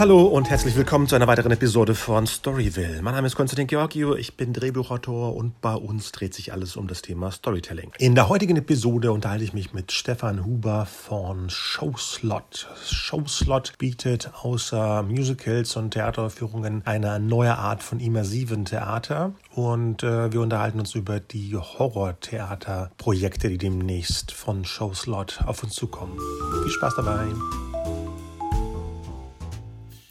Hallo und herzlich willkommen zu einer weiteren Episode von Storyville. Mein Name ist Konstantin Georgio, ich bin Drehbuchautor und bei uns dreht sich alles um das Thema Storytelling. In der heutigen Episode unterhalte ich mich mit Stefan Huber von Showslot. Showslot bietet außer Musicals und Theateraufführungen eine neue Art von immersiven Theater und äh, wir unterhalten uns über die Horrortheaterprojekte, die demnächst von Showslot auf uns zukommen. Viel Spaß dabei!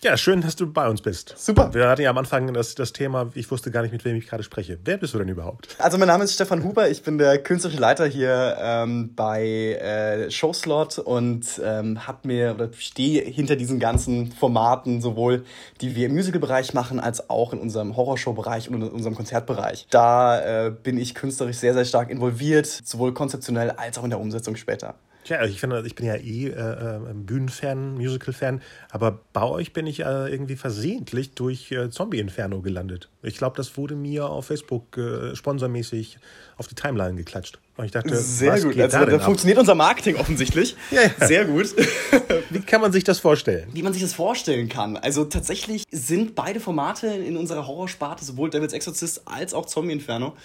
Ja, schön, dass du bei uns bist. Super. Wir hatten ja am Anfang das, das Thema, ich wusste gar nicht, mit wem ich gerade spreche. Wer bist du denn überhaupt? Also mein Name ist Stefan Huber, ich bin der künstlerische Leiter hier ähm, bei äh, Showslot und ähm, hab mir oder stehe hinter diesen ganzen Formaten, sowohl die wir im Musicalbereich machen, als auch in unserem Horrorshow-Bereich und in unserem Konzertbereich. Da äh, bin ich künstlerisch sehr, sehr stark involviert, sowohl konzeptionell als auch in der Umsetzung später. Tja, also ich finde, ich bin ja eh äh, äh, Bühnenfan, Musical-Fan, aber bei euch bin ich äh, irgendwie versehentlich durch äh, Zombie Inferno gelandet. Ich glaube, das wurde mir auf Facebook äh, sponsormäßig auf die Timeline geklatscht. Und ich dachte, sehr gut. also, da, da funktioniert unser Marketing offensichtlich. Ja, ja. Sehr gut. Wie kann man sich das vorstellen? Wie man sich das vorstellen kann. Also tatsächlich sind beide Formate in unserer Horrorsparte, sowohl Devil's Exorcist als auch Zombie Inferno,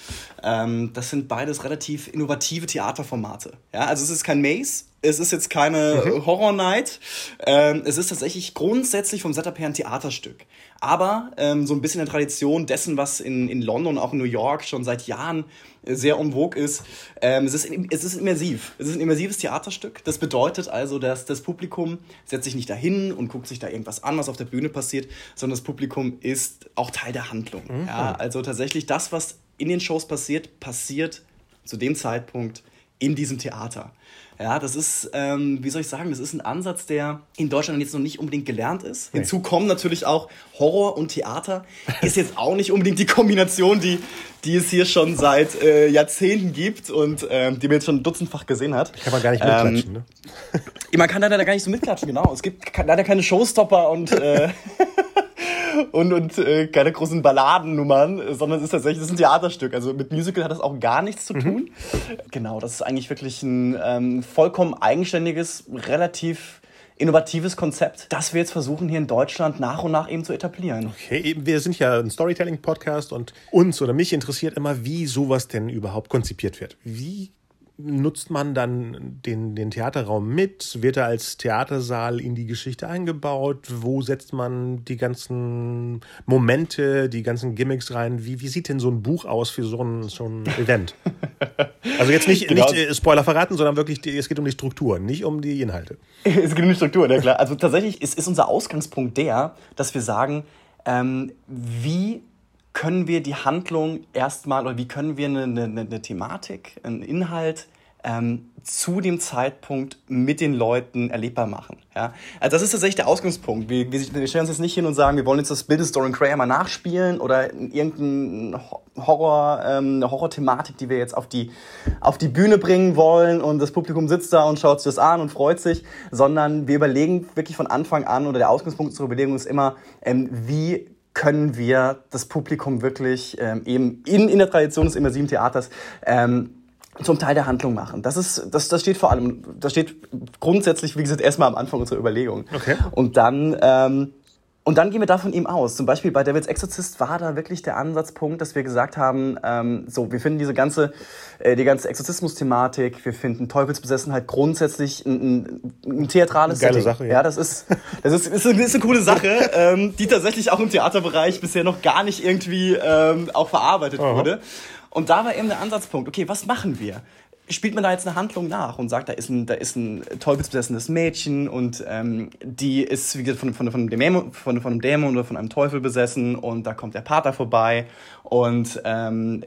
ähm, das sind beides relativ innovative Theaterformate. Ja, also es ist kein Maze, es ist jetzt keine mhm. Horror Night. Ähm, es ist tatsächlich grundsätzlich vom Setup her ein Theaterstück. Aber ähm, so ein bisschen in der Tradition dessen, was in, in London, auch in New York schon seit Jahren sehr en vogue ist. Ähm, es, ist es ist immersiv. Es ist ein immersives Theaterstück. Das bedeutet also, dass das Publikum setzt sich nicht dahin und guckt sich da irgendwas an, was auf der Bühne passiert, sondern das Publikum ist auch Teil der Handlung. Mhm. Ja, also tatsächlich das, was in den Shows passiert, passiert zu dem Zeitpunkt in diesem Theater. Ja, das ist, ähm, wie soll ich sagen, das ist ein Ansatz, der in Deutschland jetzt noch nicht unbedingt gelernt ist. Nee. Hinzu kommen natürlich auch Horror und Theater. Ist jetzt auch nicht unbedingt die Kombination, die, die es hier schon seit äh, Jahrzehnten gibt und ähm, die man jetzt schon dutzendfach gesehen hat. Kann man gar nicht mitklatschen, ähm, ne? Man kann leider gar nicht so mitklatschen, genau. Es gibt leider keine Showstopper und äh, und, und äh, keine großen Balladennummern, sondern es ist tatsächlich das ist ein Theaterstück. Also mit Musical hat das auch gar nichts zu tun. Mhm. Genau, das ist eigentlich wirklich ein ähm, vollkommen eigenständiges, relativ innovatives Konzept, das wir jetzt versuchen hier in Deutschland nach und nach eben zu etablieren. Okay, wir sind ja ein Storytelling-Podcast und uns oder mich interessiert immer, wie sowas denn überhaupt konzipiert wird. Wie nutzt man dann den, den Theaterraum mit? Wird er als Theatersaal in die Geschichte eingebaut? Wo setzt man die ganzen Momente, die ganzen Gimmicks rein? Wie, wie sieht denn so ein Buch aus für so ein, so ein Event? Also jetzt nicht, genau. nicht äh, Spoiler verraten, sondern wirklich, die, es geht um die Struktur, nicht um die Inhalte. es geht um die Struktur, ja klar. Also tatsächlich ist, ist unser Ausgangspunkt der, dass wir sagen, ähm, wie können wir die Handlung erstmal oder wie können wir eine, eine, eine Thematik, einen Inhalt ähm, zu dem Zeitpunkt mit den Leuten erlebbar machen. Ja? Also das ist tatsächlich der Ausgangspunkt. Wir, wir, stellen uns jetzt nicht hin und sagen, wir wollen jetzt das Bild des Dorian Gray mal nachspielen oder irgendeine Horror, ähm, eine Horror-Thematik, die wir jetzt auf die, auf die Bühne bringen wollen und das Publikum sitzt da und schaut sich das an und freut sich, sondern wir überlegen wirklich von Anfang an oder der Ausgangspunkt zur Überlegung ist immer, ähm, wie können wir das Publikum wirklich ähm, eben in, in der Tradition des immersiven Theaters ähm, zum Teil der Handlung machen. Das ist, das, das steht vor allem, das steht grundsätzlich, wie gesagt, erstmal am Anfang unserer Überlegung. Okay. Und dann, ähm, und dann gehen wir davon ihm aus. Zum Beispiel bei David's Exorcist war da wirklich der Ansatzpunkt, dass wir gesagt haben, ähm, so, wir finden diese ganze, äh, die ganze Exorzismus-Thematik, wir finden Teufelsbesessenheit grundsätzlich ein, ein, ein theatrales Geile Setting. Sache, ja. ja. das ist, das ist, ist, eine, ist eine coole Sache, ähm, die tatsächlich auch im Theaterbereich bisher noch gar nicht irgendwie ähm, auch verarbeitet Aha. wurde. Und da war eben der Ansatzpunkt, okay, was machen wir? Spielt man da jetzt eine Handlung nach und sagt, da ist ein, da ist ein teufelsbesessenes Mädchen und ähm, die ist wie gesagt, von, von, von, einem Dämon, von, von einem Dämon oder von einem Teufel besessen und da kommt der Pater vorbei und ähm,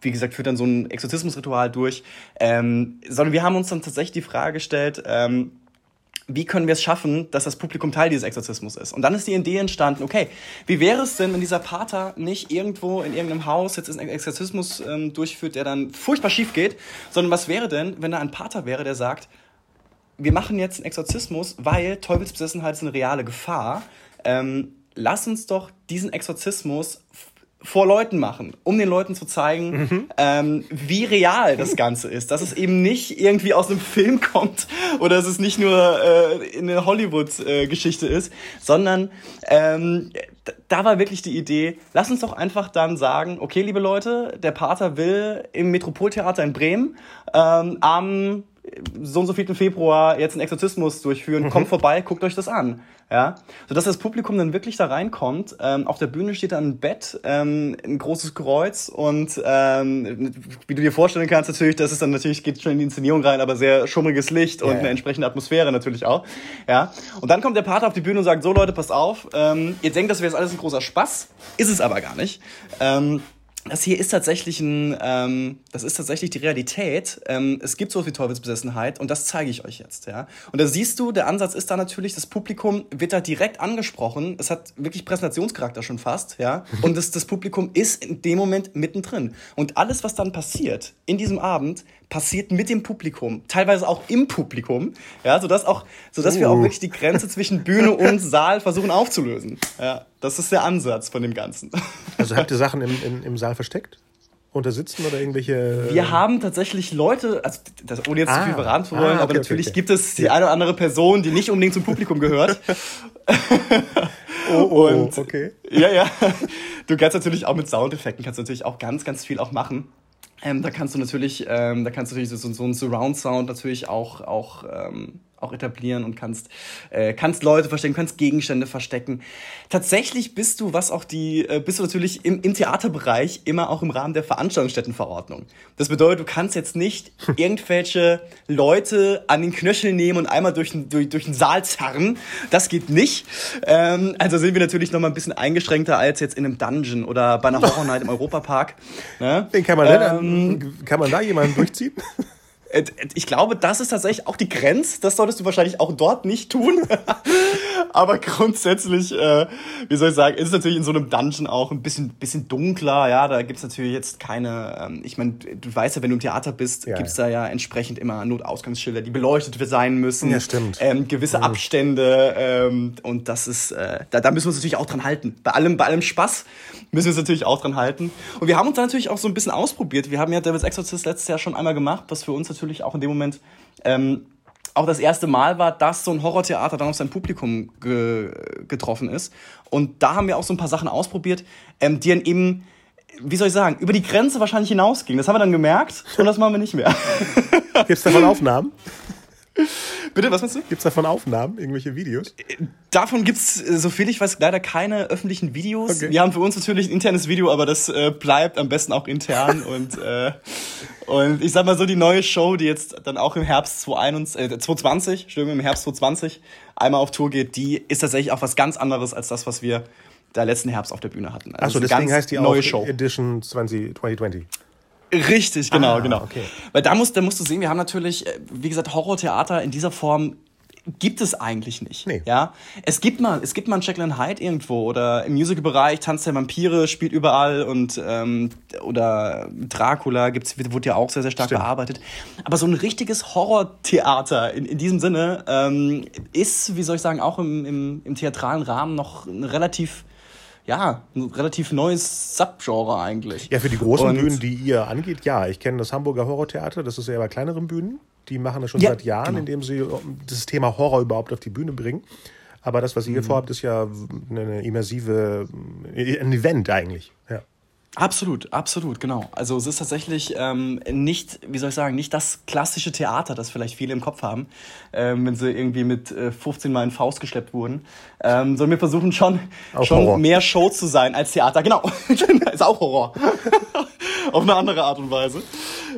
wie gesagt, führt dann so ein Exorzismusritual durch. Ähm, sondern wir haben uns dann tatsächlich die Frage gestellt, ähm, wie können wir es schaffen, dass das Publikum Teil dieses Exorzismus ist? Und dann ist die Idee entstanden, okay, wie wäre es denn, wenn dieser Pater nicht irgendwo in irgendeinem Haus jetzt einen Exorzismus ähm, durchführt, der dann furchtbar schief geht, sondern was wäre denn, wenn da ein Pater wäre, der sagt, wir machen jetzt einen Exorzismus, weil Teufelsbesessenheit ist eine reale Gefahr. Ähm, lass uns doch diesen Exorzismus vor Leuten machen, um den Leuten zu zeigen, mhm. ähm, wie real das Ganze ist. Dass es eben nicht irgendwie aus einem Film kommt oder dass es nicht nur äh, eine Hollywood-Geschichte äh, ist, sondern ähm, da war wirklich die Idee, lass uns doch einfach dann sagen, okay, liebe Leute, der Pater will im Metropoltheater in Bremen ähm, am so und so vierten Februar jetzt einen Exorzismus durchführen, mhm. kommt vorbei, guckt euch das an. Ja, sodass das Publikum dann wirklich da reinkommt. Ähm, auf der Bühne steht dann ein Bett, ähm, ein großes Kreuz und ähm, wie du dir vorstellen kannst, natürlich, das ist dann natürlich geht schon in die Inszenierung rein, aber sehr schummriges Licht und yeah. eine entsprechende Atmosphäre natürlich auch. Ja, und dann kommt der Pater auf die Bühne und sagt: So Leute, passt auf, ähm, ihr denkt, das wäre jetzt alles ein großer Spaß, ist es aber gar nicht. Ähm, das hier ist tatsächlich ein, ähm, das ist tatsächlich die Realität. Ähm, es gibt so viel Teufelsbesessenheit und das zeige ich euch jetzt, ja. Und da siehst du, der Ansatz ist da natürlich, das Publikum wird da direkt angesprochen. Es hat wirklich Präsentationscharakter schon fast, ja. Und das, das Publikum ist in dem Moment mittendrin. Und alles, was dann passiert in diesem Abend, passiert mit dem Publikum, teilweise auch im Publikum, ja, sodass auch, sodass uh. wir auch uh. wirklich die Grenze zwischen Bühne und Saal versuchen aufzulösen. Ja, das ist der Ansatz von dem Ganzen. Also habt ihr Sachen im, im, im Saal versteckt? Unter Sitzen oder irgendwelche. Wir haben tatsächlich Leute, also das, ohne jetzt ah, zu viel verraten zu wollen, ah, okay, aber natürlich okay, okay. gibt es die eine oder andere Person, die nicht unbedingt zum Publikum gehört. oh, oh, und, okay. Ja, ja. Du kannst natürlich auch mit Soundeffekten kannst natürlich auch ganz, ganz viel auch machen. Ähm, da kannst du natürlich, ähm, da kannst du natürlich so, so einen Surround-Sound natürlich auch, auch ähm, auch etablieren und kannst, äh, kannst Leute verstecken, kannst Gegenstände verstecken. Tatsächlich bist du, was auch die, äh, bist du natürlich im, im Theaterbereich immer auch im Rahmen der Veranstaltungsstättenverordnung. Das bedeutet, du kannst jetzt nicht irgendwelche Leute an den Knöchel nehmen und einmal durch, durch, durch den Saal zerren. Das geht nicht. Ähm, also sind wir natürlich noch mal ein bisschen eingeschränkter als jetzt in einem Dungeon oder bei einer Horror Night im Europapark. Ne? Den kann man, ähm, denn, kann man da jemanden durchziehen? Äh, ich glaube, das ist tatsächlich auch die Grenze. Das solltest du wahrscheinlich auch dort nicht tun. Aber grundsätzlich, äh, wie soll ich sagen, ist es natürlich in so einem Dungeon auch ein bisschen, bisschen dunkler. Ja, da gibt's natürlich jetzt keine, ähm, ich meine, du weißt ja, wenn du im Theater bist, ja, gibt's ja. da ja entsprechend immer Notausgangsschilder, die beleuchtet sein müssen. Ja, stimmt. Ähm, gewisse mhm. Abstände. Ähm, und das ist, äh, da, da müssen wir uns natürlich auch dran halten. Bei allem, bei allem Spaß müssen wir uns natürlich auch dran halten. Und wir haben uns da natürlich auch so ein bisschen ausprobiert. Wir haben ja Devil's Exorcist letztes Jahr schon einmal gemacht, was für uns natürlich auch in dem Moment ähm, auch das erste Mal war, dass so ein Horrortheater dann auf sein Publikum ge getroffen ist. Und da haben wir auch so ein paar Sachen ausprobiert, ähm, die dann eben, wie soll ich sagen, über die Grenze wahrscheinlich hinausgingen. Das haben wir dann gemerkt und das machen wir nicht mehr. Gibt es davon Aufnahmen? Bitte, was meinst du? Gibt es davon Aufnahmen, irgendwelche Videos? Davon gibt es, äh, so viel ich weiß, leider keine öffentlichen Videos. Okay. Wir haben für uns natürlich ein internes Video, aber das äh, bleibt am besten auch intern. und, äh, und ich sag mal so, die neue Show, die jetzt dann auch im Herbst 2021, äh, 2020, Entschuldigung, im Herbst 2020 einmal auf Tour geht, die ist tatsächlich auch was ganz anderes als das, was wir da letzten Herbst auf der Bühne hatten. Also Achso, deswegen heißt die neue auch Show. Edition 20, 2020. Richtig, genau, ah, genau. Okay. Weil da musst, da musst du sehen, wir haben natürlich, äh, wie gesagt, Horrortheater in dieser Form gibt es eigentlich nicht. Nee. Ja? Es gibt mal, es gibt mal einen Jacqueline Hyde irgendwo oder im Musical-Bereich Tanz der Vampire spielt überall und ähm, oder Dracula gibt's, wurde ja auch sehr, sehr stark Stimmt. bearbeitet. Aber so ein richtiges Horrortheater in, in diesem Sinne ähm, ist, wie soll ich sagen, auch im, im, im theatralen Rahmen noch relativ ja, ein relativ neues Subgenre eigentlich. Ja, für die großen und Bühnen, die ihr angeht, ja. Ich kenne das Hamburger Horrortheater, das ist eher bei kleineren Bühnen. Die machen das schon ja, seit Jahren, genau. indem sie das Thema Horror überhaupt auf die Bühne bringen. Aber das, was ihr mhm. vorhabt, ist ja eine immersive, ein Event eigentlich. Ja. Absolut, absolut, genau. Also es ist tatsächlich ähm, nicht, wie soll ich sagen, nicht das klassische Theater, das vielleicht viele im Kopf haben, ähm, wenn sie irgendwie mit äh, 15 Mal in Faust geschleppt wurden. Ähm, sondern wir versuchen schon, schon mehr Show zu sein als Theater. Genau, ist auch Horror. Auf eine andere Art und Weise.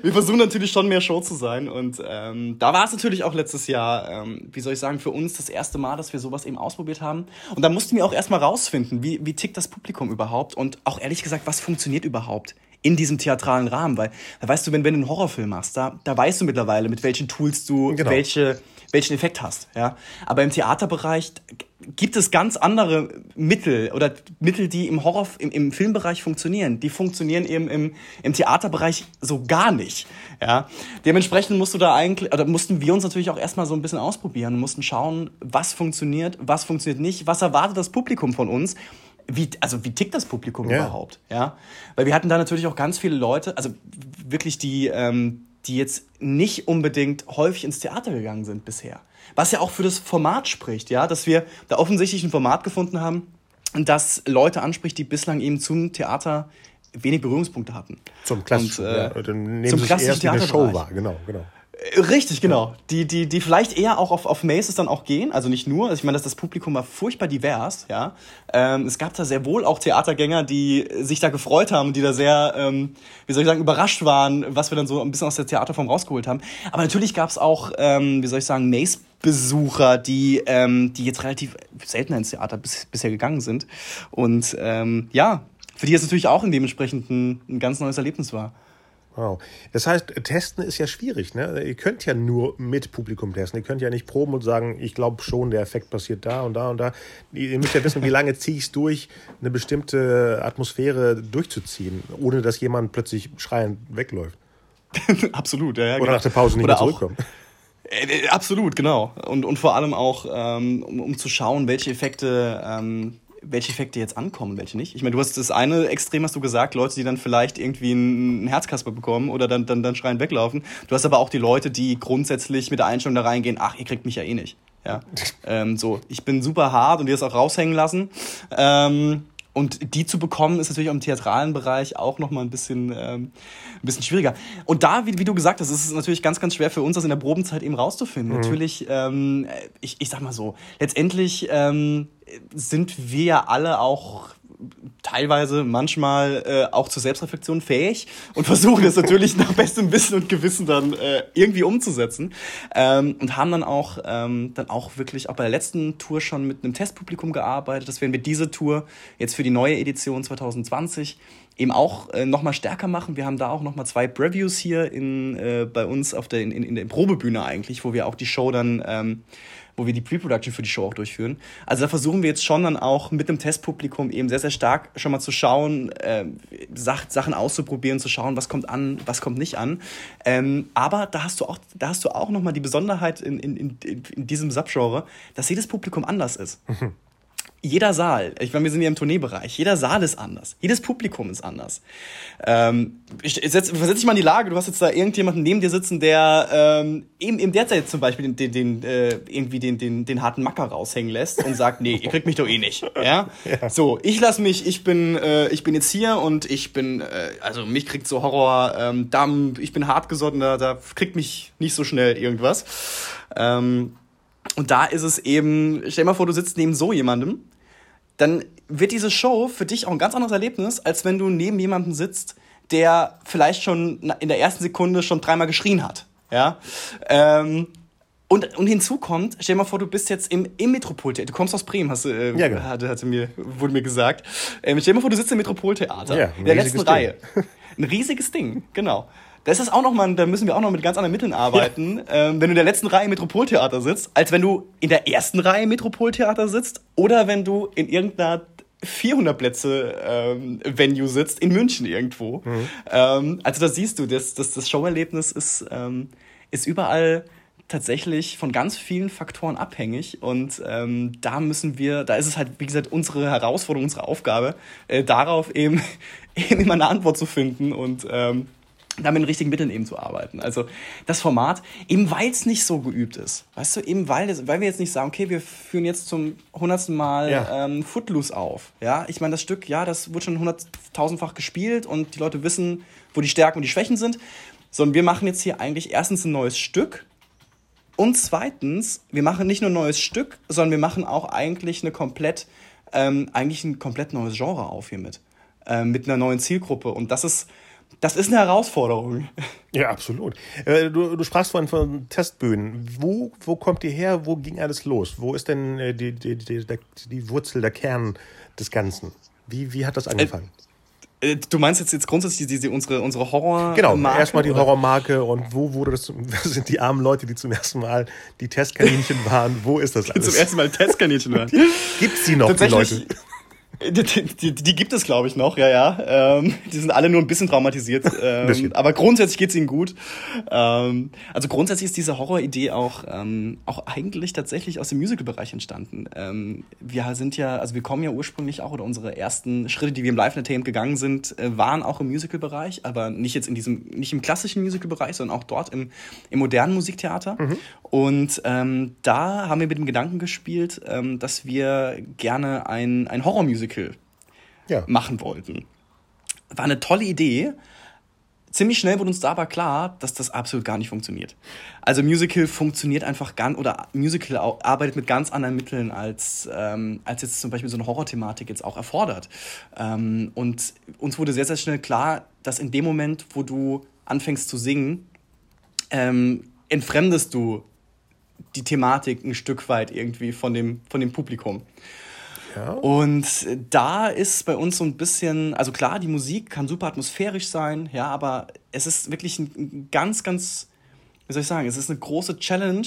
Wir versuchen natürlich schon mehr Show zu sein. Und ähm, da war es natürlich auch letztes Jahr, ähm, wie soll ich sagen, für uns das erste Mal, dass wir sowas eben ausprobiert haben. Und da mussten wir auch erstmal rausfinden, wie, wie tickt das Publikum überhaupt und auch ehrlich gesagt, was funktioniert funktioniert überhaupt in diesem theatralen Rahmen, weil da weißt du, wenn, wenn du einen Horrorfilm machst, da, da weißt du mittlerweile, mit welchen Tools du genau. welche, welchen Effekt hast. Ja? Aber im Theaterbereich gibt es ganz andere Mittel oder Mittel, die im Horror, im, im Filmbereich funktionieren. Die funktionieren eben im, im Theaterbereich so gar nicht. Ja? Dementsprechend musst du da eigentlich, oder mussten wir uns natürlich auch erstmal so ein bisschen ausprobieren und mussten schauen, was funktioniert, was funktioniert nicht, was erwartet das Publikum von uns wie, also wie tickt das Publikum ja. überhaupt? Ja, weil wir hatten da natürlich auch ganz viele Leute, also wirklich die, ähm, die jetzt nicht unbedingt häufig ins Theater gegangen sind bisher. Was ja auch für das Format spricht, ja, dass wir da offensichtlich ein Format gefunden haben, das Leute anspricht, die bislang eben zum Theater wenig Berührungspunkte hatten. Zum klassischen, Und, äh, ja, zum klassischen Theater Show war, genau, genau. Richtig, genau. Die, die, die vielleicht eher auch auf, auf Maces dann auch gehen, also nicht nur. Also ich meine, dass das Publikum war furchtbar divers, ja. Ähm, es gab da sehr wohl auch Theatergänger, die sich da gefreut haben, die da sehr, ähm, wie soll ich sagen, überrascht waren, was wir dann so ein bisschen aus der Theaterform rausgeholt haben. Aber natürlich gab es auch, ähm, wie soll ich sagen, Mace Besucher, die, ähm, die jetzt relativ selten ins Theater bis, bisher gegangen sind. Und ähm, ja, für die es natürlich auch in dementsprechend ein, ein ganz neues Erlebnis war. Wow. Das heißt, testen ist ja schwierig. Ne? Ihr könnt ja nur mit Publikum testen. Ihr könnt ja nicht proben und sagen, ich glaube schon, der Effekt passiert da und da und da. Ihr müsst ja wissen, wie lange ziehe ich es durch, eine bestimmte Atmosphäre durchzuziehen, ohne dass jemand plötzlich schreiend wegläuft. Absolut, ja. ja Oder genau. nach der Pause nicht Oder mehr zurückkommt. Äh, äh, absolut, genau. Und, und vor allem auch, ähm, um, um zu schauen, welche Effekte ähm, welche Effekte jetzt ankommen, welche nicht. Ich meine, du hast das eine Extrem, hast du gesagt, Leute, die dann vielleicht irgendwie einen Herzkasper bekommen oder dann, dann, dann schreien weglaufen. Du hast aber auch die Leute, die grundsätzlich mit der Einstellung da reingehen, ach, ihr kriegt mich ja eh nicht. Ja, ähm, so, ich bin super hart und die das auch raushängen lassen. Ähm, und die zu bekommen, ist natürlich auch im theatralen Bereich auch nochmal ein bisschen, ähm, ein bisschen schwieriger. Und da, wie, wie du gesagt hast, ist es natürlich ganz, ganz schwer für uns, das in der Probenzeit eben rauszufinden. Mhm. Natürlich, ähm, ich, ich sag mal so, letztendlich ähm, sind wir ja alle auch teilweise manchmal äh, auch zur Selbstreflexion fähig und versuchen es natürlich nach bestem Wissen und Gewissen dann äh, irgendwie umzusetzen ähm, und haben dann auch ähm, dann auch wirklich auch bei der letzten Tour schon mit einem Testpublikum gearbeitet. Das werden wir diese Tour jetzt für die neue Edition 2020 eben auch äh, noch mal stärker machen. Wir haben da auch noch mal zwei Previews hier in, äh, bei uns auf der, in, in der Probebühne eigentlich, wo wir auch die Show dann ähm, wo wir die Pre-Production für die Show auch durchführen. Also da versuchen wir jetzt schon dann auch mit dem Testpublikum eben sehr, sehr stark schon mal zu schauen, äh, Sachen auszuprobieren, zu schauen, was kommt an, was kommt nicht an. Ähm, aber da hast du auch, da hast du auch nochmal die Besonderheit in, in, in, in diesem Subgenre, dass jedes Publikum anders ist. Mhm jeder Saal, ich meine, wir sind ja im Tourneebereich, jeder Saal ist anders, jedes Publikum ist anders. Ähm, ich setz, versetz dich mal in die Lage, du hast jetzt da irgendjemanden neben dir sitzen, der ähm, eben, eben derzeit zum Beispiel den, den, den, äh, irgendwie den, den, den harten Macker raushängen lässt und sagt, nee, ihr kriegt mich doch eh nicht. Ja? ja. So, ich lass mich, ich bin, äh, ich bin jetzt hier und ich bin, äh, also mich kriegt so Horror, ähm, Damm, ich bin hartgesotten, da, da kriegt mich nicht so schnell irgendwas. Ähm, und da ist es eben, stell dir mal vor, du sitzt neben so jemandem, dann wird diese Show für dich auch ein ganz anderes Erlebnis, als wenn du neben jemandem sitzt, der vielleicht schon in der ersten Sekunde schon dreimal geschrien hat. Ja. Ähm, und, und hinzu kommt, stell dir mal vor, du bist jetzt im, im Metropoltheater. Du kommst aus Bremen, hast du, äh, ja, genau. hatte, hatte mir, wurde mir gesagt. Ähm, stell dir mal vor, du sitzt im Metropoltheater. Ja, in der letzten Ding. Reihe. Ein riesiges Ding, genau. Das ist auch noch mal, da müssen wir auch noch mit ganz anderen Mitteln arbeiten, ja. ähm, wenn du in der letzten Reihe Metropoltheater sitzt, als wenn du in der ersten Reihe Metropoltheater sitzt oder wenn du in irgendeiner 400 Plätze ähm, Venue sitzt in München irgendwo. Mhm. Ähm, also da siehst du, das, das, das Showerlebnis ist, ähm, ist überall tatsächlich von ganz vielen Faktoren abhängig und ähm, da müssen wir, da ist es halt, wie gesagt, unsere Herausforderung, unsere Aufgabe, äh, darauf eben, eben immer eine Antwort zu finden und ähm, da mit den richtigen Mitteln eben zu arbeiten. Also das Format, eben weil es nicht so geübt ist. Weißt du, eben weil, weil wir jetzt nicht sagen, okay, wir führen jetzt zum hundertsten Mal ja. ähm, Footloose auf. Ja, ich meine, das Stück, ja, das wird schon hunderttausendfach gespielt und die Leute wissen, wo die Stärken und die Schwächen sind. Sondern wir machen jetzt hier eigentlich erstens ein neues Stück und zweitens, wir machen nicht nur ein neues Stück, sondern wir machen auch eigentlich eine komplett, ähm, eigentlich ein komplett neues Genre auf hiermit. Ähm, mit einer neuen Zielgruppe. Und das ist das ist eine Herausforderung. Ja, absolut. Äh, du, du sprachst vorhin von Testbühnen. Wo, wo kommt ihr her? Wo ging alles los? Wo ist denn äh, die, die, die, die Wurzel, der Kern des Ganzen? Wie, wie hat das angefangen? Äh, du meinst jetzt, jetzt grundsätzlich die, die, unsere, unsere Horror. Genau, erstmal die Horrormarke und wo wurde das, was sind die armen Leute, die zum ersten Mal die Testkaninchen waren? Wo ist das alles? Die zum ersten Mal Testkaninchen waren. Gibt es die noch, die Leute? Die, die, die gibt es, glaube ich, noch, ja, ja. Ähm, die sind alle nur ein bisschen traumatisiert. Ähm. Aber grundsätzlich geht es ihnen gut. Ähm, also grundsätzlich ist diese Horroridee auch, ähm, auch eigentlich tatsächlich aus dem Musical-Bereich entstanden. Ähm, wir sind ja, also wir kommen ja ursprünglich auch, oder unsere ersten Schritte, die wir im Live-Entertainment gegangen sind, äh, waren auch im Musical-Bereich, aber nicht jetzt in diesem, nicht im klassischen Musical-Bereich, sondern auch dort im, im modernen Musiktheater. Mhm. Und ähm, da haben wir mit dem Gedanken gespielt, ähm, dass wir gerne ein, ein Horror-Musical ja. machen wollten. War eine tolle Idee. Ziemlich schnell wurde uns da aber klar, dass das absolut gar nicht funktioniert. Also Musical funktioniert einfach ganz, oder Musical arbeitet mit ganz anderen Mitteln, als, ähm, als jetzt zum Beispiel so eine Horror-Thematik jetzt auch erfordert. Ähm, und uns wurde sehr, sehr schnell klar, dass in dem Moment, wo du anfängst zu singen, ähm, entfremdest du die Thematik ein Stück weit irgendwie von dem, von dem Publikum. Ja. Und da ist bei uns so ein bisschen, also klar, die Musik kann super atmosphärisch sein, ja, aber es ist wirklich ein ganz, ganz, wie soll ich sagen, es ist eine große Challenge,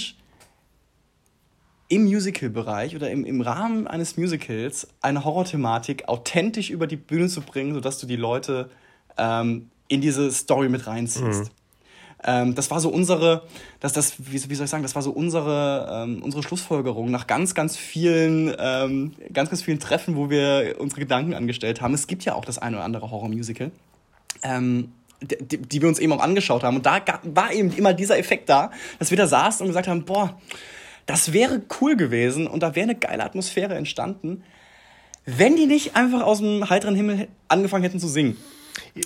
im Musical-Bereich oder im, im Rahmen eines Musicals eine Horror-Thematik authentisch über die Bühne zu bringen, sodass du die Leute ähm, in diese Story mit reinziehst. Mhm. Ähm, das war so unsere, das, das, wie, wie soll ich sagen, das war so unsere, ähm, unsere Schlussfolgerung nach ganz, ganz vielen, ähm, ganz, ganz vielen Treffen, wo wir unsere Gedanken angestellt haben. Es gibt ja auch das eine oder andere Horror-Musical. Ähm, die, die, wir uns eben auch angeschaut haben. Und da war eben immer dieser Effekt da, dass wir da saßen und gesagt haben, boah, das wäre cool gewesen und da wäre eine geile Atmosphäre entstanden, wenn die nicht einfach aus dem heiteren Himmel angefangen hätten zu singen.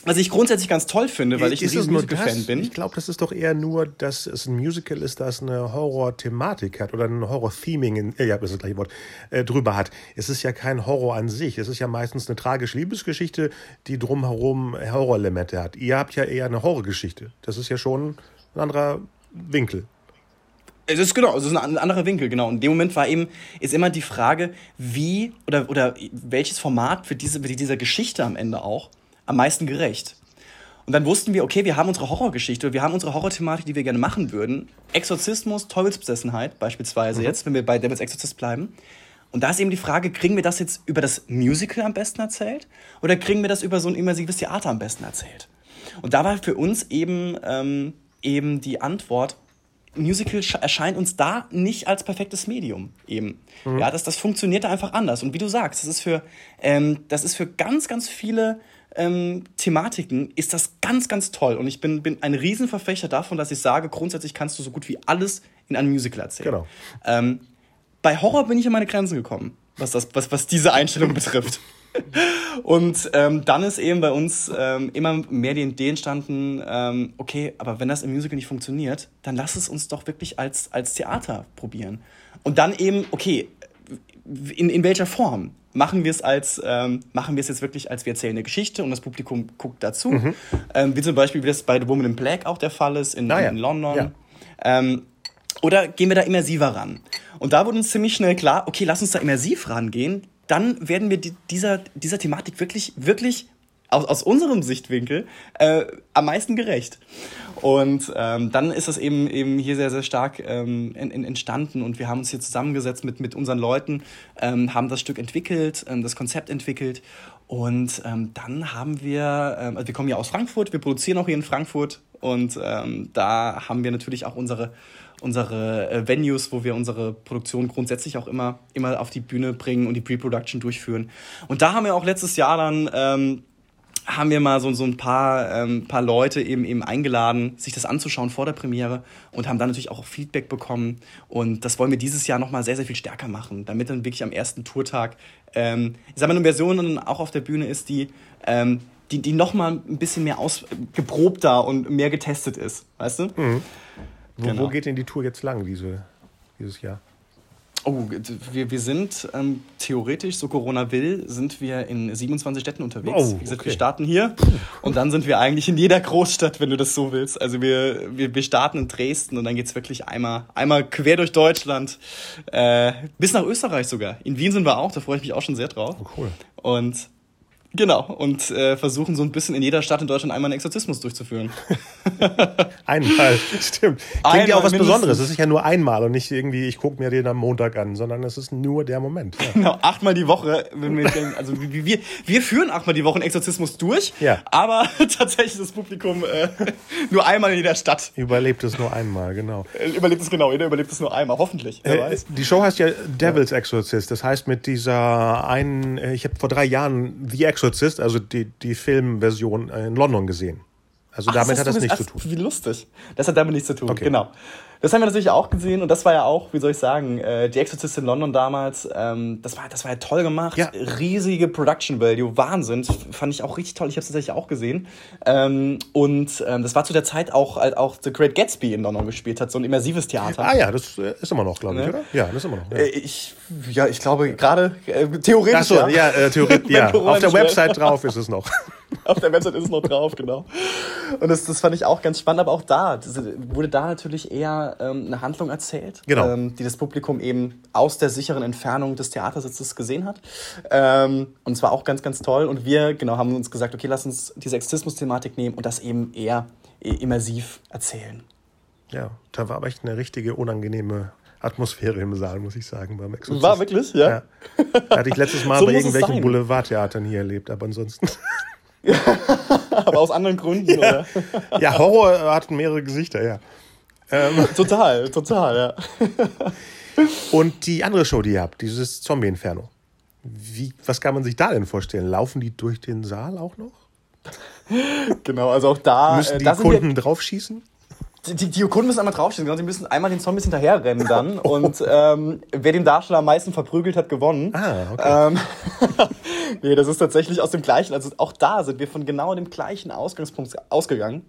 Was ich grundsätzlich ganz toll finde, weil ich ein riesen Musical-Fan bin. Ich glaube, das ist doch eher nur, dass es ein Musical ist, das eine Horror-Thematik hat oder ein Horror-Theming, äh, ja, das ist das gleiche Wort, äh, drüber hat. Es ist ja kein Horror an sich. Es ist ja meistens eine tragische Liebesgeschichte, die drumherum Horrorelemente hat. Ihr habt ja eher eine Horrorgeschichte. Das ist ja schon ein anderer Winkel. Es ist genau, es ist ein anderer Winkel, genau. Und in dem Moment war eben, ist immer die Frage, wie oder, oder welches Format für diese, für dieser Geschichte am Ende auch am meisten gerecht. Und dann wussten wir, okay, wir haben unsere Horrorgeschichte, wir haben unsere Horrorthematik, die wir gerne machen würden. Exorzismus, Teufelsbesessenheit beispielsweise mhm. jetzt, wenn wir bei Devil's Exorcist bleiben. Und da ist eben die Frage, kriegen wir das jetzt über das Musical am besten erzählt oder kriegen wir das über so ein immersives Theater am besten erzählt? Und da war für uns eben, ähm, eben die Antwort, Musical erscheint uns da nicht als perfektes Medium eben. Mhm. Ja, das, das funktioniert da einfach anders. Und wie du sagst, das ist für, ähm, das ist für ganz, ganz viele ähm, Thematiken ist das ganz, ganz toll. Und ich bin, bin ein Riesenverfechter davon, dass ich sage, grundsätzlich kannst du so gut wie alles in einem Musical erzählen. Genau. Ähm, bei Horror bin ich an meine Grenzen gekommen, was, das, was, was diese Einstellung betrifft. Und ähm, dann ist eben bei uns ähm, immer mehr die Idee entstanden, ähm, okay, aber wenn das im Musical nicht funktioniert, dann lass es uns doch wirklich als, als Theater probieren. Und dann eben, okay, in, in welcher Form? Machen wir es als, ähm, machen wir es jetzt wirklich als wir erzählen eine Geschichte und das Publikum guckt dazu. Mhm. Ähm, wie zum Beispiel, wie das bei The Woman in Black auch der Fall ist in, ah, ja. in London. Ja. Ähm, oder gehen wir da immersiver ran? Und da wurde uns ziemlich schnell klar, okay, lass uns da immersiv rangehen. Dann werden wir die, dieser, dieser Thematik wirklich, wirklich aus, aus unserem Sichtwinkel äh, am meisten gerecht. Und ähm, dann ist das eben, eben hier sehr, sehr stark ähm, in, in entstanden. Und wir haben uns hier zusammengesetzt mit, mit unseren Leuten, ähm, haben das Stück entwickelt, ähm, das Konzept entwickelt. Und ähm, dann haben wir, ähm, also wir kommen ja aus Frankfurt, wir produzieren auch hier in Frankfurt. Und ähm, da haben wir natürlich auch unsere unsere äh, Venues, wo wir unsere Produktion grundsätzlich auch immer, immer auf die Bühne bringen und die Pre-Production durchführen. Und da haben wir auch letztes Jahr dann ähm, haben wir mal so, so ein paar, ähm, paar Leute eben, eben eingeladen, sich das anzuschauen vor der Premiere und haben dann natürlich auch Feedback bekommen. Und das wollen wir dieses Jahr nochmal sehr, sehr viel stärker machen, damit dann wirklich am ersten Tourtag, ähm, ich sag mal, eine Version auch auf der Bühne ist, die, ähm, die, die nochmal ein bisschen mehr ausgeprobter und mehr getestet ist, weißt du? Mhm. Wo, genau. wo geht denn die Tour jetzt lang, diese, dieses Jahr? Oh, wir, wir sind ähm, theoretisch, so Corona will, sind wir in 27 Städten unterwegs. Oh, okay. gesagt, wir starten hier und dann sind wir eigentlich in jeder Großstadt, wenn du das so willst. Also wir, wir, wir starten in Dresden und dann geht es wirklich einmal, einmal quer durch Deutschland, äh, bis nach Österreich sogar. In Wien sind wir auch, da freue ich mich auch schon sehr drauf. Oh, cool. Und Genau, und äh, versuchen so ein bisschen in jeder Stadt in Deutschland einmal einen Exorzismus durchzuführen. einmal, stimmt. Klingt ja auch was Besonderes. Es ist ja nur einmal und nicht irgendwie, ich gucke mir den am Montag an, sondern es ist nur der Moment. Ja. Genau, achtmal die Woche. Wenn wir, also wir, wir führen achtmal die Woche einen Exorzismus durch, ja. aber tatsächlich das Publikum äh, nur einmal in jeder Stadt. Überlebt es nur einmal, genau. Äh, überlebt es genau, jeder überlebt es nur einmal, hoffentlich. Äh. Die Show heißt ja Devil's. Exorcist. Das heißt, mit dieser einen, äh, ich habe vor drei Jahren The Exorcist, also die, die Filmversion in London gesehen. Also Ach, damit hat das nichts zu tun. Wie lustig. Das hat damit nichts zu tun, okay. genau. Das haben wir natürlich auch gesehen und das war ja auch, wie soll ich sagen, äh, die Exorcist in London damals, ähm, das, war, das war ja toll gemacht. Ja. Riesige Production Value, Wahnsinn. Fand ich auch richtig toll. Ich habe es tatsächlich auch gesehen. Ähm, und ähm, das war zu der Zeit auch, als auch The Great Gatsby in London gespielt hat, so ein immersives Theater. Ah ja, das äh, ist immer noch, glaube ich, ne? oder? Ja, das ist immer noch. Ja, äh, ich, ja, ich glaube gerade äh, theoretisch. Ach so, ja, ja äh, theoretisch. ja. Auf der Website drauf ist es noch. Auf der Website ist es noch drauf, genau. Und das, das fand ich auch ganz spannend, aber auch da wurde da natürlich eher ähm, eine Handlung erzählt, genau. ähm, die das Publikum eben aus der sicheren Entfernung des Theatersitzes gesehen hat. Ähm, und zwar auch ganz, ganz toll. Und wir genau haben uns gesagt, okay, lass uns diese Exorzismus-Thematik nehmen und das eben eher immersiv erzählen. Ja, da war aber echt eine richtige unangenehme Atmosphäre im Saal, muss ich sagen, beim Exorzist. War wirklich, ja? ja. Hatte ich letztes Mal so bei irgendwelchen Boulevardtheatern hier erlebt, aber ansonsten. aber aus anderen Gründen, ja. oder? Ja, Horror hat mehrere Gesichter, ja. Ähm. Total, total, ja. Und die andere Show, die ihr habt, dieses Zombie-Inferno. Wie, was kann man sich da denn vorstellen? Laufen die durch den Saal auch noch? Genau, also auch da. Müssen äh, die Kunden draufschießen? Die, die, Kunden müssen einmal draufschießen, genau. Die müssen einmal den Zombies hinterherrennen dann. und ähm, wer den Darsteller am meisten verprügelt hat, gewonnen. Ah, okay. Ähm, nee, das ist tatsächlich aus dem gleichen. Also auch da sind wir von genau dem gleichen Ausgangspunkt ausgegangen,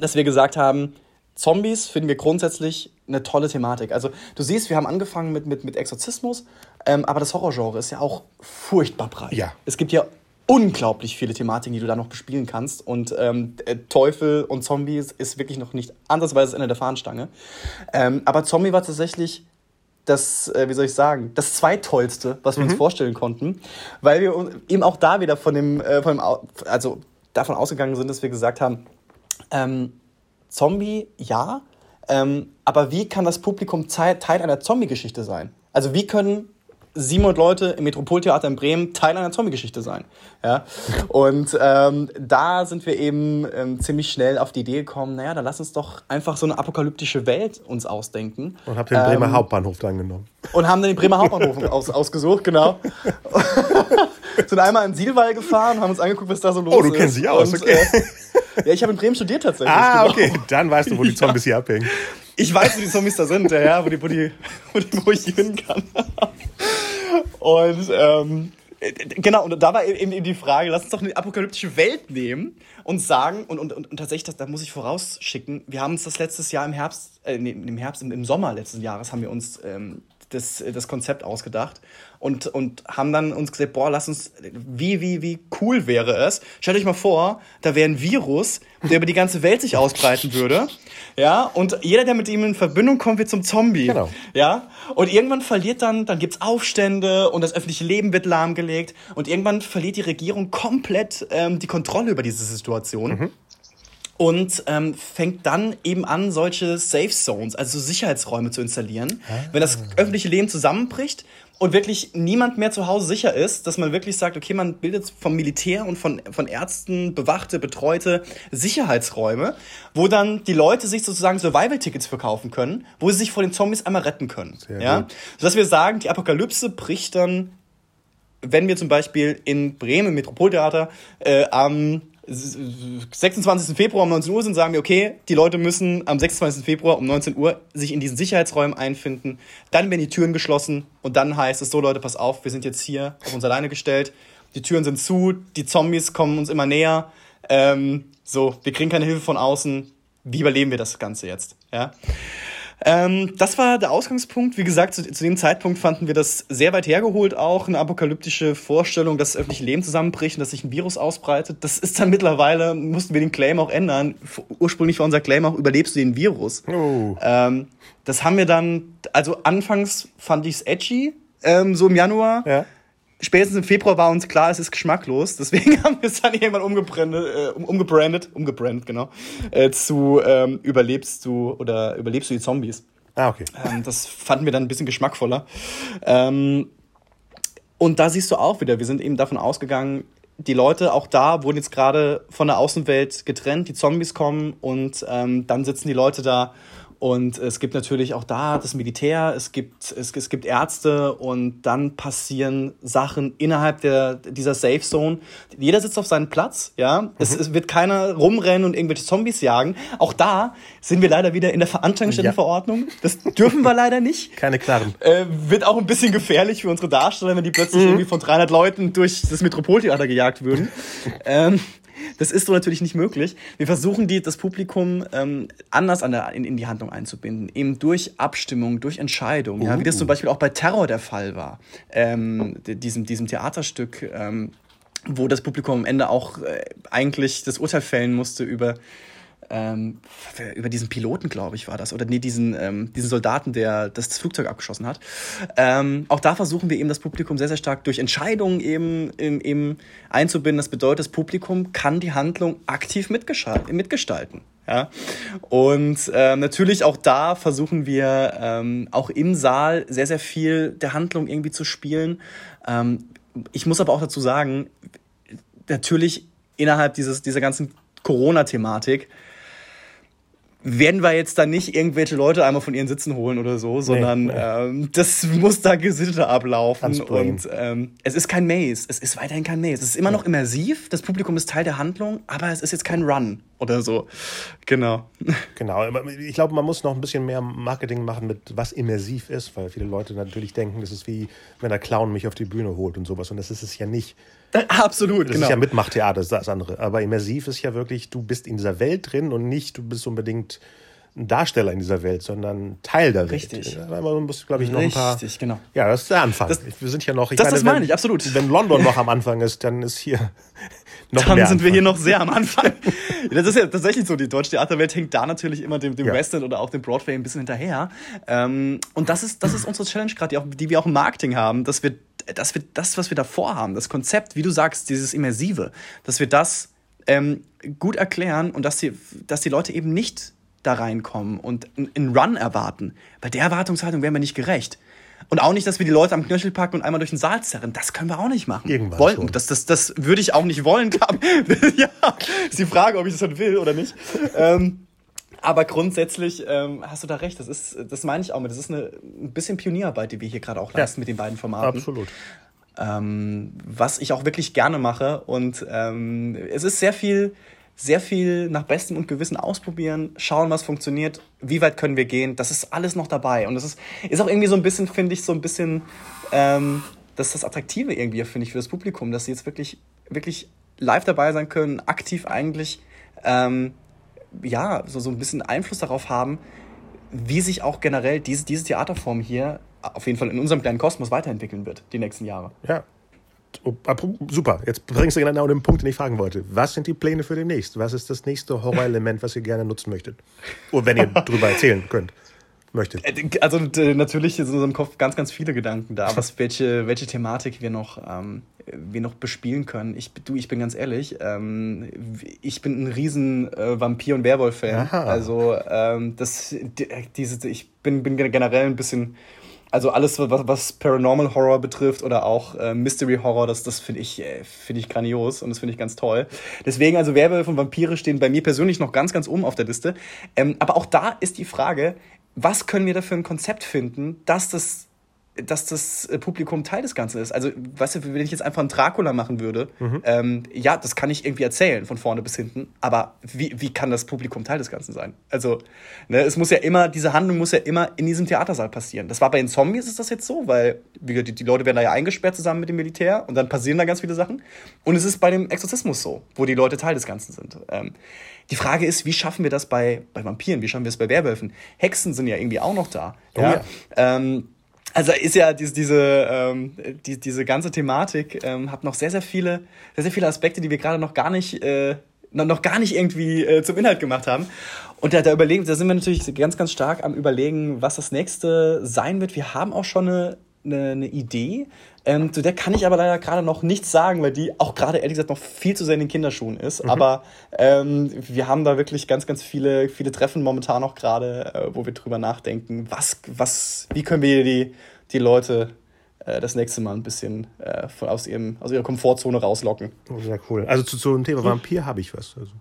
dass wir gesagt haben, Zombies finden wir grundsätzlich eine tolle Thematik. Also du siehst, wir haben angefangen mit, mit, mit Exorzismus, ähm, aber das Horrorgenre ist ja auch furchtbar breit. Ja. Es gibt ja unglaublich viele Thematiken, die du da noch bespielen kannst. Und ähm, äh, Teufel und Zombies ist wirklich noch nicht andersweise das Ende der Fahnenstange. Ähm, aber Zombie war tatsächlich das, äh, wie soll ich sagen, das zweitollste, was wir mhm. uns vorstellen konnten, weil wir eben auch da wieder von dem, äh, von dem also davon ausgegangen sind, dass wir gesagt haben, ähm, Zombie, ja. Ähm, aber wie kann das Publikum Teil einer Zombie-Geschichte sein? Also wie können 700 Leute im Metropoltheater in Bremen Teil einer Zombie-Geschichte sein. Ja? Und ähm, da sind wir eben ähm, ziemlich schnell auf die Idee gekommen, naja, dann lass uns doch einfach so eine apokalyptische Welt uns ausdenken. Und habt den Bremer ähm, Hauptbahnhof dann genommen. Und haben dann den Bremer Hauptbahnhof aus, ausgesucht, genau. sind einmal in Sielwall gefahren, haben uns angeguckt, was da so los ist. Oh, du kennst sie aus, okay. Äh, ja, ich habe in Bremen studiert tatsächlich. Ah, genau. okay. Dann weißt du, wo die Zombies ja. hier abhängen. Ich weiß, wo die Zombies da sind, ja, wo, die, wo, die, wo, die, wo ich hin kann. Und ähm, genau, und da war eben die Frage, lass uns doch eine apokalyptische Welt nehmen und sagen, und, und, und, tatsächlich, das, da muss ich vorausschicken, wir haben uns das letztes Jahr im Herbst, äh, im Herbst, im, im Sommer letzten Jahres haben wir uns ähm, das, das Konzept ausgedacht und, und haben dann uns gesagt, boah, lass uns, wie, wie, wie cool wäre es. Stellt euch mal vor, da wäre ein Virus, der über die ganze Welt sich ausbreiten würde. Ja, und jeder, der mit ihm in Verbindung kommt, wird zum Zombie. Genau. Ja, und irgendwann verliert dann, dann gibt's Aufstände und das öffentliche Leben wird lahmgelegt und irgendwann verliert die Regierung komplett ähm, die Kontrolle über diese Situation. Mhm und ähm, fängt dann eben an, solche Safe Zones, also Sicherheitsräume zu installieren. Ah. Wenn das öffentliche Leben zusammenbricht und wirklich niemand mehr zu Hause sicher ist, dass man wirklich sagt, okay, man bildet vom Militär und von, von Ärzten bewachte, betreute Sicherheitsräume, wo dann die Leute sich sozusagen Survival-Tickets verkaufen können, wo sie sich vor den Zombies einmal retten können. Sehr ja? Gut. Sodass wir sagen, die Apokalypse bricht dann, wenn wir zum Beispiel in Bremen, im Metropoltheater, äh, am 26. Februar um 19 Uhr sind, sagen wir, okay, die Leute müssen am 26. Februar um 19 Uhr sich in diesen Sicherheitsräumen einfinden. Dann werden die Türen geschlossen und dann heißt es so, Leute, pass auf, wir sind jetzt hier auf uns alleine gestellt. Die Türen sind zu, die Zombies kommen uns immer näher. Ähm, so, wir kriegen keine Hilfe von außen. Wie überleben wir das Ganze jetzt? Ja. Ähm, das war der Ausgangspunkt. Wie gesagt, zu, zu, dem Zeitpunkt fanden wir das sehr weit hergeholt auch, eine apokalyptische Vorstellung, dass das öffentliche Leben zusammenbricht und dass sich ein Virus ausbreitet. Das ist dann mittlerweile, mussten wir den Claim auch ändern. Ursprünglich war unser Claim auch, überlebst du den Virus? Oh. Ähm, das haben wir dann, also anfangs fand ich es edgy, ähm, so im Januar. Ja. Spätestens im Februar war uns klar, es ist geschmacklos. Deswegen haben wir es dann irgendwann umgebrandet, äh, umgebrandet, umgebrannt, genau, äh, zu ähm, überlebst du oder überlebst du die Zombies. Ah, okay. Ähm, das fanden wir dann ein bisschen geschmackvoller. Ähm, und da siehst du auch wieder, wir sind eben davon ausgegangen, die Leute auch da wurden jetzt gerade von der Außenwelt getrennt, die Zombies kommen und ähm, dann sitzen die Leute da und es gibt natürlich auch da das Militär, es gibt, es, es gibt Ärzte und dann passieren Sachen innerhalb der, dieser Safe Zone. Jeder sitzt auf seinem Platz, ja. Mhm. Es, es, wird keiner rumrennen und irgendwelche Zombies jagen. Auch da sind wir leider wieder in der Veranstaltungsstättenverordnung. Ja. Das dürfen wir leider nicht. Keine klaren. Äh, wird auch ein bisschen gefährlich für unsere Darsteller, wenn die plötzlich mhm. irgendwie von 300 Leuten durch das Metropoltheater gejagt würden. ähm, das ist so natürlich nicht möglich. Wir versuchen die, das Publikum ähm, anders an der, in, in die Handlung einzubinden, eben durch Abstimmung, durch Entscheidung, uh. ja, wie das zum Beispiel auch bei Terror der Fall war, ähm, diesem, diesem Theaterstück, ähm, wo das Publikum am Ende auch äh, eigentlich das Urteil fällen musste über ähm, über diesen Piloten, glaube ich, war das, oder nee, diesen, ähm, diesen Soldaten, der das Flugzeug abgeschossen hat. Ähm, auch da versuchen wir eben das Publikum sehr, sehr stark durch Entscheidungen eben, eben, einzubinden. Das bedeutet, das Publikum kann die Handlung aktiv mitgestalten. Ja? Und äh, natürlich auch da versuchen wir ähm, auch im Saal sehr, sehr viel der Handlung irgendwie zu spielen. Ähm, ich muss aber auch dazu sagen, natürlich innerhalb dieses, dieser ganzen Corona-Thematik werden wir jetzt dann nicht irgendwelche Leute einmal von ihren Sitzen holen oder so, sondern nee, nee. Ähm, das muss da gesittet ablaufen. Und ähm, es ist kein Maze. Es ist weiterhin kein Maze. Es ist immer noch immersiv. Das Publikum ist Teil der Handlung, aber es ist jetzt kein Run oder so. Genau. Genau. Ich glaube, man muss noch ein bisschen mehr Marketing machen mit was immersiv ist, weil viele Leute natürlich denken, das ist wie wenn der Clown mich auf die Bühne holt und sowas. Und das ist es ja nicht. Absolut, das genau. ist ja Mitmachtheater, das ist das andere. Aber immersiv ist ja wirklich, du bist in dieser Welt drin und nicht, du bist unbedingt ein Darsteller in dieser Welt, sondern Teil der Welt. Richtig. Man muss, glaube ich, noch Richtig, ein paar. Richtig, genau. Ja, das ist der Anfang. Das, wir sind ja noch. Ich das, meine, das meine wenn, ich, absolut. Wenn London noch am Anfang ist, dann ist hier noch Dann sind Anfang. wir hier noch sehr am Anfang. das ist ja tatsächlich so. Die deutsche Theaterwelt hängt da natürlich immer dem, dem ja. West End oder auch dem Broadway ein bisschen hinterher. Ähm, und das ist, das ist unsere Challenge gerade, die, die wir auch im Marketing haben, dass wir, dass wir das, was wir davor haben, das Konzept, wie du sagst, dieses Immersive, dass wir das ähm, gut erklären und dass die, dass die Leute eben nicht da reinkommen und einen Run erwarten. Bei der Erwartungshaltung wären wir nicht gerecht. Und auch nicht, dass wir die Leute am Knöchel packen und einmal durch den Saal zerren. Das können wir auch nicht machen. Irgendwann Wollen, schon. Das, das, das würde ich auch nicht wollen. ja, ist die Frage, ob ich das dann will oder nicht. ähm, aber grundsätzlich ähm, hast du da recht. Das, ist, das meine ich auch mit. Das ist eine ein bisschen Pionierarbeit, die wir hier gerade auch leisten ja, mit den beiden Formaten. Absolut. Ähm, was ich auch wirklich gerne mache. Und ähm, es ist sehr viel sehr viel nach bestem und Gewissen ausprobieren, schauen, was funktioniert, wie weit können wir gehen. Das ist alles noch dabei. Und das ist, ist auch irgendwie so ein bisschen, finde ich, so ein bisschen, ähm, das ist das Attraktive irgendwie, finde ich, für das Publikum, dass sie jetzt wirklich, wirklich live dabei sein können, aktiv eigentlich, ähm, ja, so, so ein bisschen Einfluss darauf haben, wie sich auch generell diese, diese Theaterform hier auf jeden Fall in unserem kleinen Kosmos weiterentwickeln wird, die nächsten Jahre. Ja, super, jetzt bringst du genau den Punkt, den ich fragen wollte. Was sind die Pläne für demnächst? Was ist das nächste Horrorelement, was ihr gerne nutzen möchtet? Und wenn ihr darüber erzählen könnt. Möchtet. Äh, also natürlich sind in unserem Kopf ganz, ganz viele Gedanken da, was, welche, welche Thematik wir noch, ähm, wir noch bespielen können. Ich, du, ich bin ganz ehrlich, ähm, ich bin ein riesen äh, Vampir- und Werwolf-Fan. Also ähm, das, diese, ich bin, bin generell ein bisschen also alles, was, was Paranormal Horror betrifft oder auch äh, Mystery Horror, das, das finde ich, äh, find ich grandios und das finde ich ganz toll. Deswegen, also Werwölfe und Vampire stehen bei mir persönlich noch ganz, ganz oben auf der Liste. Ähm, aber auch da ist die Frage, was können wir da für ein Konzept finden, dass das dass das äh, Publikum Teil des Ganzen ist. Also, weißt du, wenn ich jetzt einfach einen Dracula machen würde, mhm. ähm, ja, das kann ich irgendwie erzählen, von vorne bis hinten, aber wie, wie kann das Publikum Teil des Ganzen sein? Also, ne, es muss ja immer, diese Handlung muss ja immer in diesem Theatersaal passieren. Das war bei den Zombies ist das jetzt so, weil wie, die, die Leute werden da ja eingesperrt zusammen mit dem Militär und dann passieren da ganz viele Sachen. Und es ist bei dem Exorzismus so, wo die Leute Teil des Ganzen sind. Ähm, die Frage ist, wie schaffen wir das bei, bei Vampiren? Wie schaffen wir es bei Werwölfen? Hexen sind ja irgendwie auch noch da. Oh, ja. ja. Ähm, also ist ja diese, diese, ähm, die, diese ganze Thematik ähm, hat noch sehr, sehr viele, sehr, sehr viele Aspekte, die wir gerade noch gar nicht, äh, noch gar nicht irgendwie äh, zum Inhalt gemacht haben. Und da, da überlegen, da sind wir natürlich ganz, ganz stark am überlegen, was das nächste sein wird. Wir haben auch schon eine, eine, eine Idee. Ähm, zu der kann ich aber leider gerade noch nichts sagen, weil die auch gerade ehrlich gesagt noch viel zu sehr in den Kinderschuhen ist. Mhm. Aber ähm, wir haben da wirklich ganz, ganz viele, viele Treffen momentan noch gerade, äh, wo wir drüber nachdenken, was, was, wie können wir die, die Leute äh, das nächste Mal ein bisschen äh, von, aus, ihrem, aus ihrer Komfortzone rauslocken. Oh, sehr cool. Also zu, zu dem Thema Vampir habe ich was. Also.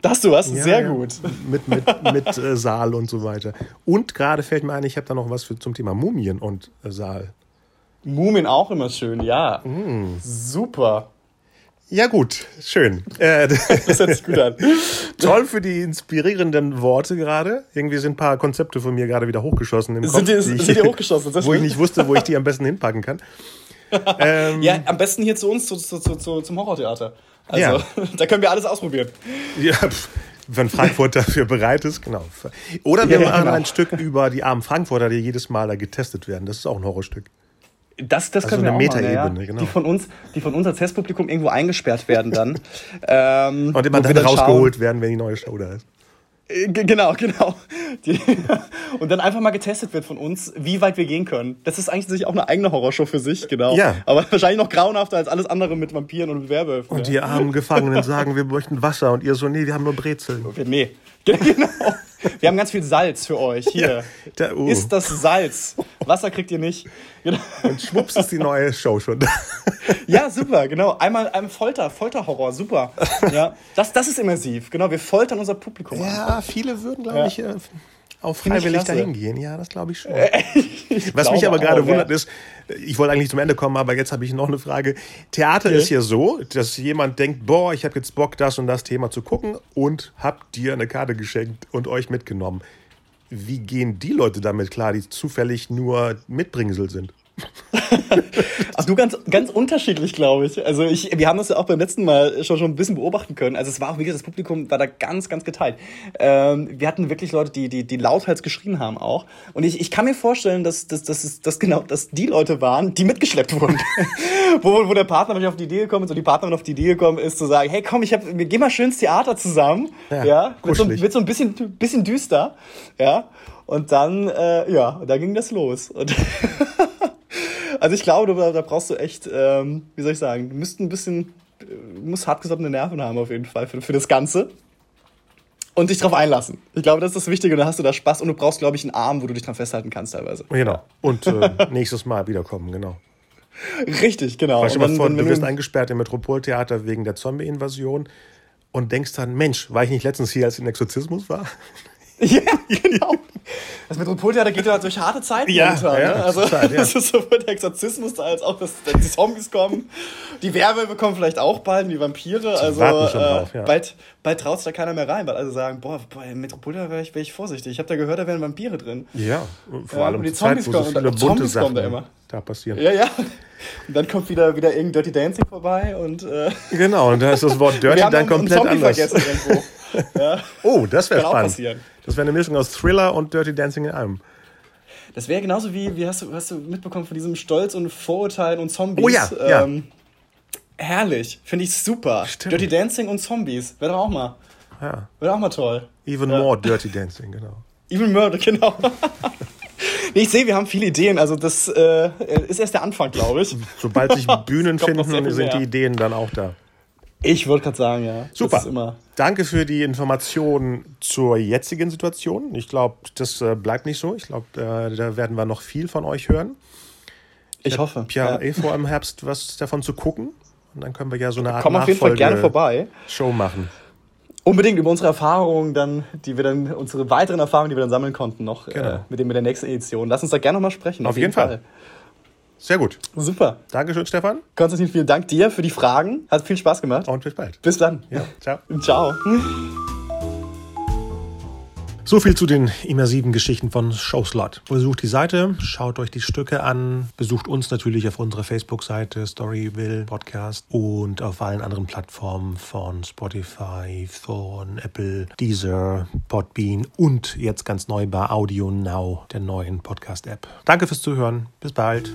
Da hast du was? Ja, Sehr ja. gut. Mit, mit, mit äh, Saal und so weiter. Und gerade fällt mir ein, ich habe da noch was für, zum Thema Mumien und äh, Saal. Mumien auch immer schön, ja. Mm. Super. Ja, gut, schön. Äh, das hört sich gut an. Toll für die inspirierenden Worte gerade. Irgendwie sind ein paar Konzepte von mir gerade wieder hochgeschossen im Kopf. Sind die, sind die hochgeschossen? wo ich nicht wusste, wo ich die am besten hinpacken kann. Ähm, ja, am besten hier zu uns, zu, zu, zu, zum Horrortheater. Also, ja. da können wir alles ausprobieren. Ja, wenn Frankfurt dafür bereit ist, genau. Oder wir ja, machen genau. ein Stück über die armen Frankfurter, die jedes Mal da getestet werden. Das ist auch ein Horrorstück. Das, das also können wir eine machen, ja. genau. Die von uns, die von uns als Testpublikum irgendwo eingesperrt werden dann. ähm, und immer dann rausgeholt schauen. werden, wenn die neue Show da ist. Äh, genau, genau. Die, und dann einfach mal getestet wird von uns, wie weit wir gehen können. Das ist eigentlich auch eine eigene Horrorshow für sich, genau. Ja. Aber wahrscheinlich noch grauenhafter als alles andere mit Vampiren und Werwölfen. Und die armen Gefangenen sagen, wir möchten Wasser und ihr so, nee, wir haben nur Brezeln. Okay, nee. Genau. Wir haben ganz viel Salz für euch. Hier. Ja, da, uh. Ist das Salz. Wasser kriegt ihr nicht. Genau. Und schwupps ist die neue Show schon. Ja, super, genau. Einmal ein Folter, Folterhorror, super. Ja, das, das ist immersiv. Genau, wir foltern unser Publikum. Ja, viele würden, glaube ja. ich, äh, auch freiwillig dahin gehen. Ja, das glaube ich schon. ich Was mich aber gerade wundert ist, ich wollte eigentlich zum Ende kommen, aber jetzt habe ich noch eine Frage. Theater okay. ist ja so, dass jemand denkt, boah, ich habe jetzt Bock, das und das Thema zu gucken und habt dir eine Karte geschenkt und euch mitgenommen. Wie gehen die Leute damit klar, die zufällig nur Mitbringsel sind? Ach du, ganz, ganz unterschiedlich, glaube ich. Also ich, wir haben das ja auch beim letzten Mal schon, schon ein bisschen beobachten können. Also es war auch, gesagt, das Publikum war da ganz, ganz geteilt. Ähm, wir hatten wirklich Leute, die, die, die lauthals geschrien haben auch. Und ich, ich kann mir vorstellen, dass, dass, dass, dass genau dass die Leute waren, die mitgeschleppt wurden. wo, wo der Partner auf die Idee gekommen ist und die Partnerin auf die Idee gekommen ist, zu sagen, hey komm, ich hab, wir gehen mal schön ins Theater zusammen. Ja, ja wird, so, wird so ein bisschen, bisschen düster. Ja. Und dann, äh, ja, da ging das los. Und Also ich glaube, da, da brauchst du echt, ähm, wie soll ich sagen, du musst ein bisschen, du musst hartgesottene Nerven haben auf jeden Fall für, für das Ganze. Und dich darauf einlassen. Ich glaube, das ist das Wichtige. Und dann hast du da Spaß und du brauchst, glaube ich, einen Arm, wo du dich dran festhalten kannst teilweise. Genau. Und äh, nächstes Mal wiederkommen, genau. Richtig, genau. Weißt du, dann, vor, du wirst eingesperrt im Metropoltheater wegen der Zombie-Invasion und denkst dann, Mensch, war ich nicht letztens hier, als ich im Exorzismus war? Ja, genau. Das Metropoltheater geht ja durch harte Zeiten ja, runter. Ja, ne? Also Zeit, ja. das ist sowohl der Exorzismus da als auch, dass die Zombies kommen. Die Werwölfe kommen vielleicht auch bald, die Vampire. Also äh, drauf, ja. bald, bald traut sich da keiner mehr rein, weil alle sagen, boah, bei Metropoltheater wäre ich, wär ich vorsichtig. Ich habe da gehört, da wären Vampire drin. Ja, vor allem und die Zombies Zeit, wo so viele bunte Zombies Sachen da immer. Da passieren. Ja, ja. Und dann kommt wieder, wieder irgendein Dirty Dancing vorbei und. Äh genau, und da ist das Wort Dirty dann komplett anders. Ja. Oh, das wäre spannend. Passieren. Das wäre eine Mischung aus Thriller und Dirty Dancing in einem. Das wäre genauso wie, wie hast du, hast du mitbekommen von diesem Stolz und Vorurteilen und Zombies. Oh ja, ähm, ja. Herrlich, finde ich super. Stimmt. Dirty Dancing und Zombies, wäre doch auch mal. Ja. Wäre auch mal toll. Even ja. more Dirty Dancing, genau. Even more, genau. ich sehe, wir haben viele Ideen. Also das äh, ist erst der Anfang, glaube ich. Sobald sich Bühnen finden, sind die Ideen dann auch da. Ich wollte gerade sagen, ja. Super. Danke für die Informationen zur jetzigen Situation. Ich glaube, das äh, bleibt nicht so. Ich glaube, äh, da werden wir noch viel von euch hören. Ich, ich hoffe. Ja, ja, eh vor im Herbst was davon zu gucken. Und dann können wir ja so eine Art Komm auf jeden Fall gerne vorbei. Show machen. Unbedingt über unsere Erfahrungen dann, die wir dann, unsere weiteren Erfahrungen, die wir dann sammeln konnten, noch genau. äh, mit, dem, mit der nächsten Edition. Lass uns da gerne nochmal sprechen. Auf, auf jeden, jeden Fall. Fall. Sehr gut. Super. Dankeschön, Stefan. Konstantin, vielen Dank dir für die Fragen. Hat viel Spaß gemacht. Und bis bald. Bis dann. Ja, ciao. Ciao. So viel zu den immersiven Geschichten von Showslot. Besucht die Seite, schaut euch die Stücke an, besucht uns natürlich auf unserer Facebook-Seite Storyville Podcast und auf allen anderen Plattformen von Spotify, von Apple, Deezer, Podbean und jetzt ganz neu bei Audio Now, der neuen Podcast-App. Danke fürs Zuhören. Bis bald.